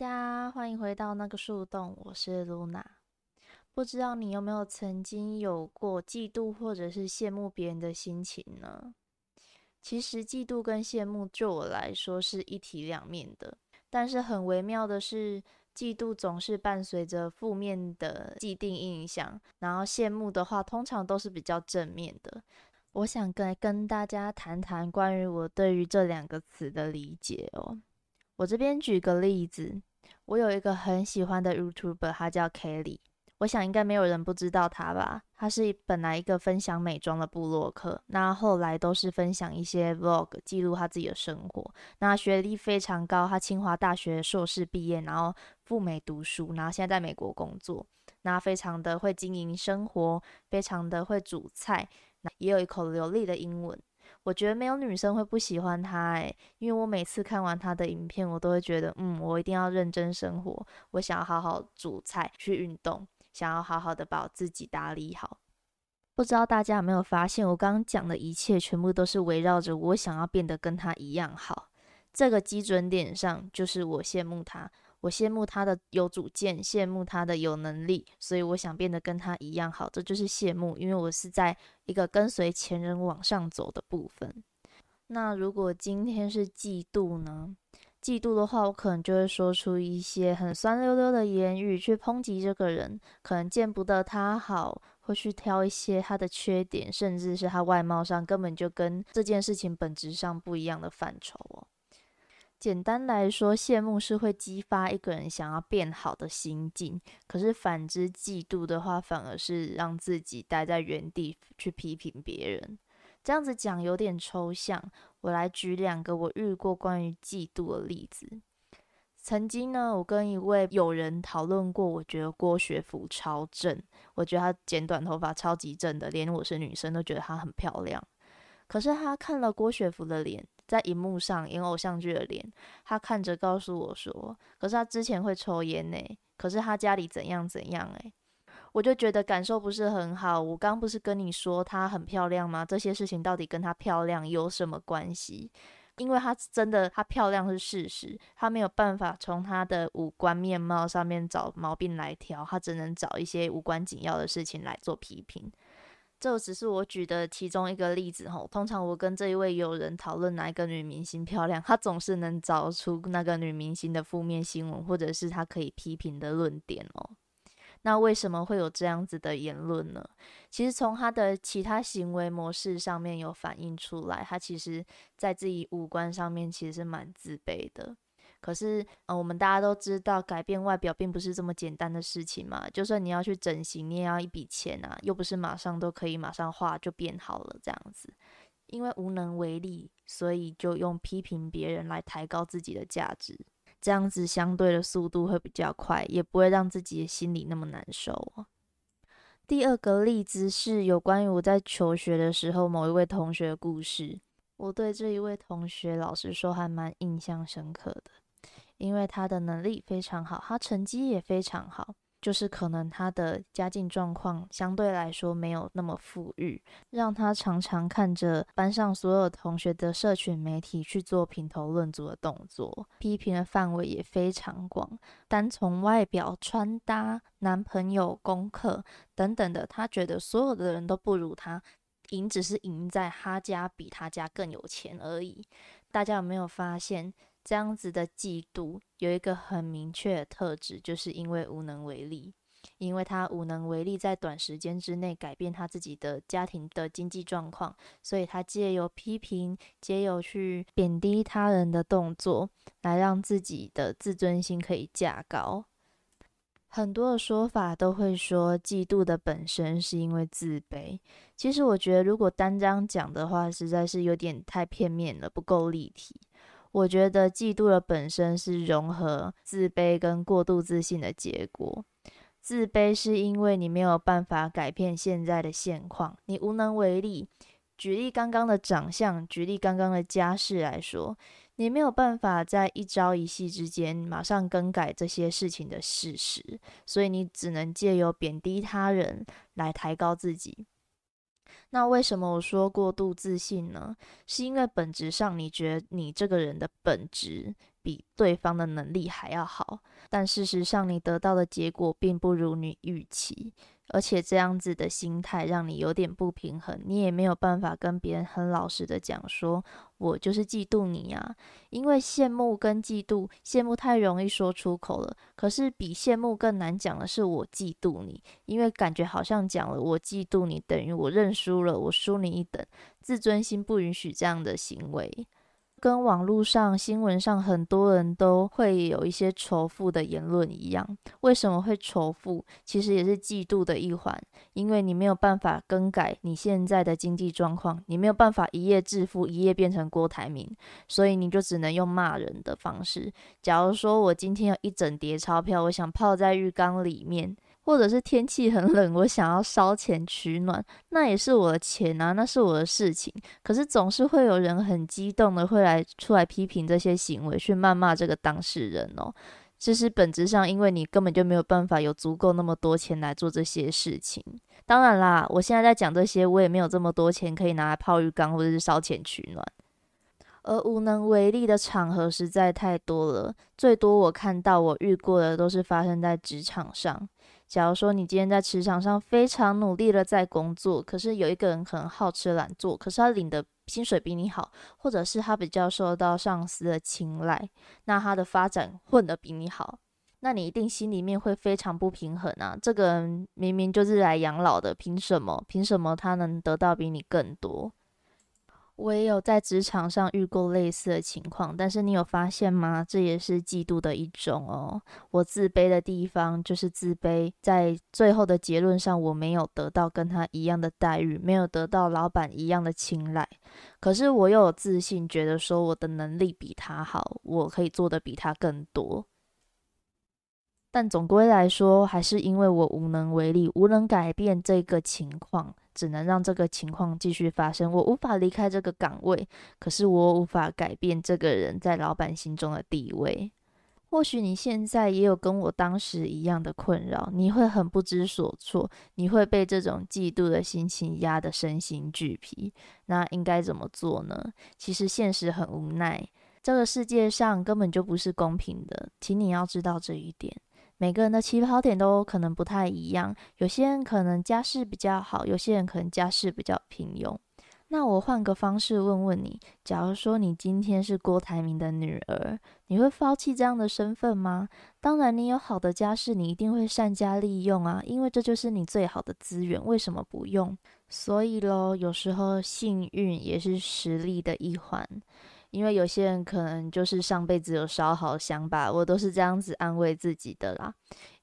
家欢迎回到那个树洞，我是露娜。不知道你有没有曾经有过嫉妒或者是羡慕别人的心情呢？其实嫉妒跟羡慕，就我来说是一体两面的。但是很微妙的是，嫉妒总是伴随着负面的既定印象，然后羡慕的话，通常都是比较正面的。我想跟跟大家谈谈关于我对于这两个词的理解哦。我这边举个例子。我有一个很喜欢的 YouTuber，他叫 Kelly。我想应该没有人不知道他吧？他是本来一个分享美妆的部落客，那后来都是分享一些 Vlog，记录他自己的生活。那学历非常高，他清华大学硕士毕业，然后赴美读书，然后现在在美国工作。那非常的会经营生活，非常的会煮菜，那也有一口流利的英文。我觉得没有女生会不喜欢他诶，因为我每次看完他的影片，我都会觉得，嗯，我一定要认真生活，我想要好好煮菜，去运动，想要好好的把我自己打理好。不知道大家有没有发现，我刚刚讲的一切全部都是围绕着我想要变得跟他一样好，这个基准点上，就是我羡慕他。我羡慕他的有主见，羡慕他的有能力，所以我想变得跟他一样好，这就是羡慕。因为我是在一个跟随前人往上走的部分。那如果今天是嫉妒呢？嫉妒的话，我可能就会说出一些很酸溜溜的言语去抨击这个人，可能见不得他好，会去挑一些他的缺点，甚至是他外貌上根本就跟这件事情本质上不一样的范畴。简单来说，羡慕是会激发一个人想要变好的心境，可是反之，嫉妒的话反而是让自己待在原地去批评别人。这样子讲有点抽象，我来举两个我遇过关于嫉妒的例子。曾经呢，我跟一位友人讨论过，我觉得郭学福超正，我觉得他剪短头发超级正的，连我是女生都觉得他很漂亮。可是他看了郭学福的脸。在荧幕上演偶像剧的脸，他看着告诉我说：“可是他之前会抽烟呢，可是他家里怎样怎样诶。”我就觉得感受不是很好。我刚不是跟你说她很漂亮吗？这些事情到底跟她漂亮有什么关系？因为她真的她漂亮是事实，她没有办法从她的五官面貌上面找毛病来挑，她只能找一些无关紧要的事情来做批评。这只是我举的其中一个例子吼。通常我跟这一位友人讨论哪一个女明星漂亮，他总是能找出那个女明星的负面新闻，或者是他可以批评的论点哦。那为什么会有这样子的言论呢？其实从他的其他行为模式上面有反映出来，他其实在自己五官上面其实是蛮自卑的。可是，呃，我们大家都知道，改变外表并不是这么简单的事情嘛。就算你要去整形，你也要一笔钱啊，又不是马上都可以马上画就变好了这样子。因为无能为力，所以就用批评别人来抬高自己的价值，这样子相对的速度会比较快，也不会让自己心里那么难受。第二个例子是有关于我在求学的时候某一位同学的故事。我对这一位同学，老实说还蛮印象深刻的。因为他的能力非常好，他成绩也非常好，就是可能他的家境状况相对来说没有那么富裕，让他常常看着班上所有同学的社群媒体去做评头论足的动作，批评的范围也非常广。单从外表、穿搭、男朋友、功课等等的，他觉得所有的人都不如他，赢只是赢在他家比他家更有钱而已。大家有没有发现？这样子的嫉妒有一个很明确的特质，就是因为无能为力，因为他无能为力在短时间之内改变他自己的家庭的经济状况，所以他借由批评、借由去贬低他人的动作，来让自己的自尊心可以架高。很多的说法都会说，嫉妒的本身是因为自卑。其实我觉得，如果单张讲的话，实在是有点太片面了，不够立体。我觉得嫉妒的本身是融合自卑跟过度自信的结果。自卑是因为你没有办法改变现在的现况，你无能为力。举例刚刚的长相，举例刚刚的家世来说，你没有办法在一朝一夕之间马上更改这些事情的事实，所以你只能借由贬低他人来抬高自己。那为什么我说过度自信呢？是因为本质上，你觉得你这个人的本质比对方的能力还要好，但事实上你得到的结果并不如你预期。而且这样子的心态让你有点不平衡，你也没有办法跟别人很老实的讲说，我就是嫉妒你啊。因为羡慕跟嫉妒，羡慕太容易说出口了，可是比羡慕更难讲的是我嫉妒你，因为感觉好像讲了我嫉妒你等于我认输了，我输你一等，自尊心不允许这样的行为。跟网络上新闻上很多人都会有一些仇富的言论一样，为什么会仇富？其实也是嫉妒的一环，因为你没有办法更改你现在的经济状况，你没有办法一夜致富，一夜变成郭台铭，所以你就只能用骂人的方式。假如说我今天有一整叠钞票，我想泡在浴缸里面。或者是天气很冷，我想要烧钱取暖，那也是我的钱啊，那是我的事情。可是总是会有人很激动的会来出来批评这些行为，去谩骂这个当事人哦。其实本质上，因为你根本就没有办法有足够那么多钱来做这些事情。当然啦，我现在在讲这些，我也没有这么多钱可以拿来泡浴缸或者是烧钱取暖，而无能为力的场合实在太多了。最多我看到我遇过的都是发生在职场上。假如说你今天在职场上非常努力的在工作，可是有一个人可能好吃懒做，可是他领的薪水比你好，或者是他比较受到上司的青睐，那他的发展混得比你好，那你一定心里面会非常不平衡啊！这个人明明就是来养老的，凭什么？凭什么他能得到比你更多？我也有在职场上遇过类似的情况，但是你有发现吗？这也是嫉妒的一种哦。我自卑的地方就是自卑，在最后的结论上，我没有得到跟他一样的待遇，没有得到老板一样的青睐。可是我又有自信，觉得说我的能力比他好，我可以做的比他更多。但总归来说，还是因为我无能为力，无能改变这个情况。只能让这个情况继续发生。我无法离开这个岗位，可是我无法改变这个人在老板心中的地位。或许你现在也有跟我当时一样的困扰，你会很不知所措，你会被这种嫉妒的心情压得身心俱疲。那应该怎么做呢？其实现实很无奈，这个世界上根本就不是公平的，请你要知道这一点。每个人的起跑点都可能不太一样，有些人可能家世比较好，有些人可能家世比较平庸。那我换个方式问问你：假如说你今天是郭台铭的女儿，你会放弃这样的身份吗？当然，你有好的家世，你一定会善加利用啊，因为这就是你最好的资源。为什么不用？所以咯，有时候幸运也是实力的一环。因为有些人可能就是上辈子有烧好香吧，我都是这样子安慰自己的啦。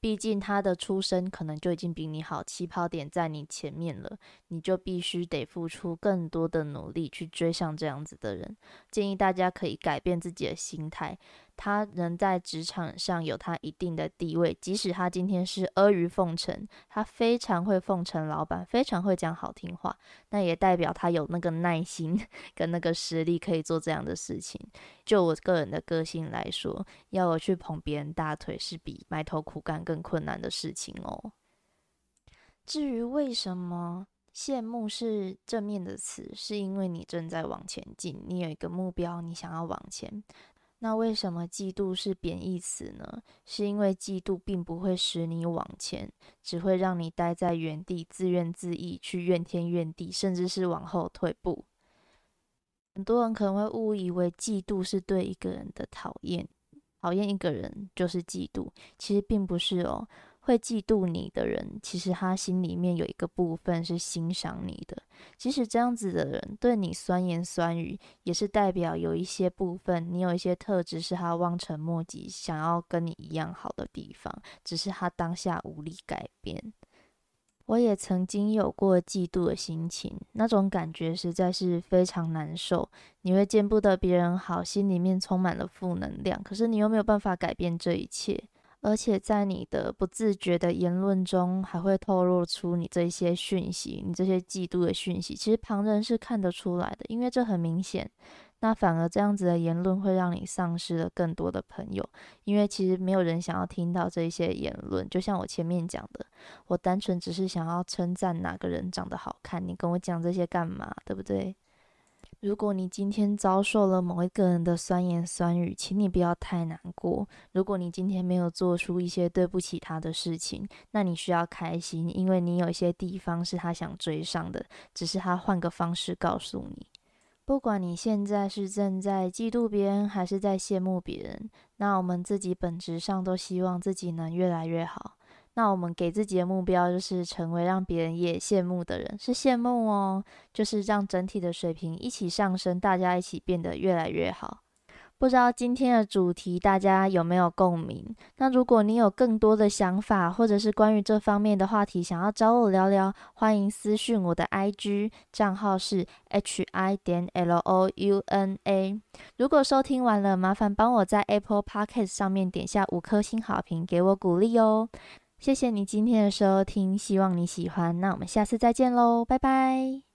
毕竟他的出身可能就已经比你好，起跑点在你前面了，你就必须得付出更多的努力去追上这样子的人。建议大家可以改变自己的心态。他能在职场上有他一定的地位，即使他今天是阿谀奉承，他非常会奉承老板，非常会讲好听话，那也代表他有那个耐心 跟那个实力可以做这样的事情。就我个人的个性来说，要我去捧别人大腿，是比埋头苦干更困难的事情哦。至于为什么羡慕是正面的词，是因为你正在往前进，你有一个目标，你想要往前。那为什么嫉妒是贬义词呢？是因为嫉妒并不会使你往前，只会让你待在原地，自怨自艾，去怨天怨地，甚至是往后退步。很多人可能会误以为嫉妒是对一个人的讨厌，讨厌一个人就是嫉妒，其实并不是哦。会嫉妒你的人，其实他心里面有一个部分是欣赏你的。即使这样子的人对你酸言酸语，也是代表有一些部分，你有一些特质是他望尘莫及，想要跟你一样好的地方，只是他当下无力改变。我也曾经有过嫉妒的心情，那种感觉实在是非常难受。你会见不得别人好，心里面充满了负能量，可是你又没有办法改变这一切。而且在你的不自觉的言论中，还会透露出你这些讯息，你这些嫉妒的讯息，其实旁人是看得出来的，因为这很明显。那反而这样子的言论会让你丧失了更多的朋友，因为其实没有人想要听到这些言论。就像我前面讲的，我单纯只是想要称赞哪个人长得好看，你跟我讲这些干嘛，对不对？如果你今天遭受了某一个人的酸言酸语，请你不要太难过。如果你今天没有做出一些对不起他的事情，那你需要开心，因为你有一些地方是他想追上的，只是他换个方式告诉你。不管你现在是正在嫉妒别人，还是在羡慕别人，那我们自己本质上都希望自己能越来越好。那我们给自己的目标就是成为让别人也羡慕的人，是羡慕哦，就是让整体的水平一起上升，大家一起变得越来越好。不知道今天的主题大家有没有共鸣？那如果你有更多的想法，或者是关于这方面的话题，想要找我聊聊，欢迎私讯我的 IG 账号是 h i 点 l o u n a。如果收听完了，麻烦帮我在 Apple Podcast 上面点下五颗星好评，给我鼓励哦。谢谢你今天的收听，希望你喜欢。那我们下次再见喽，拜拜。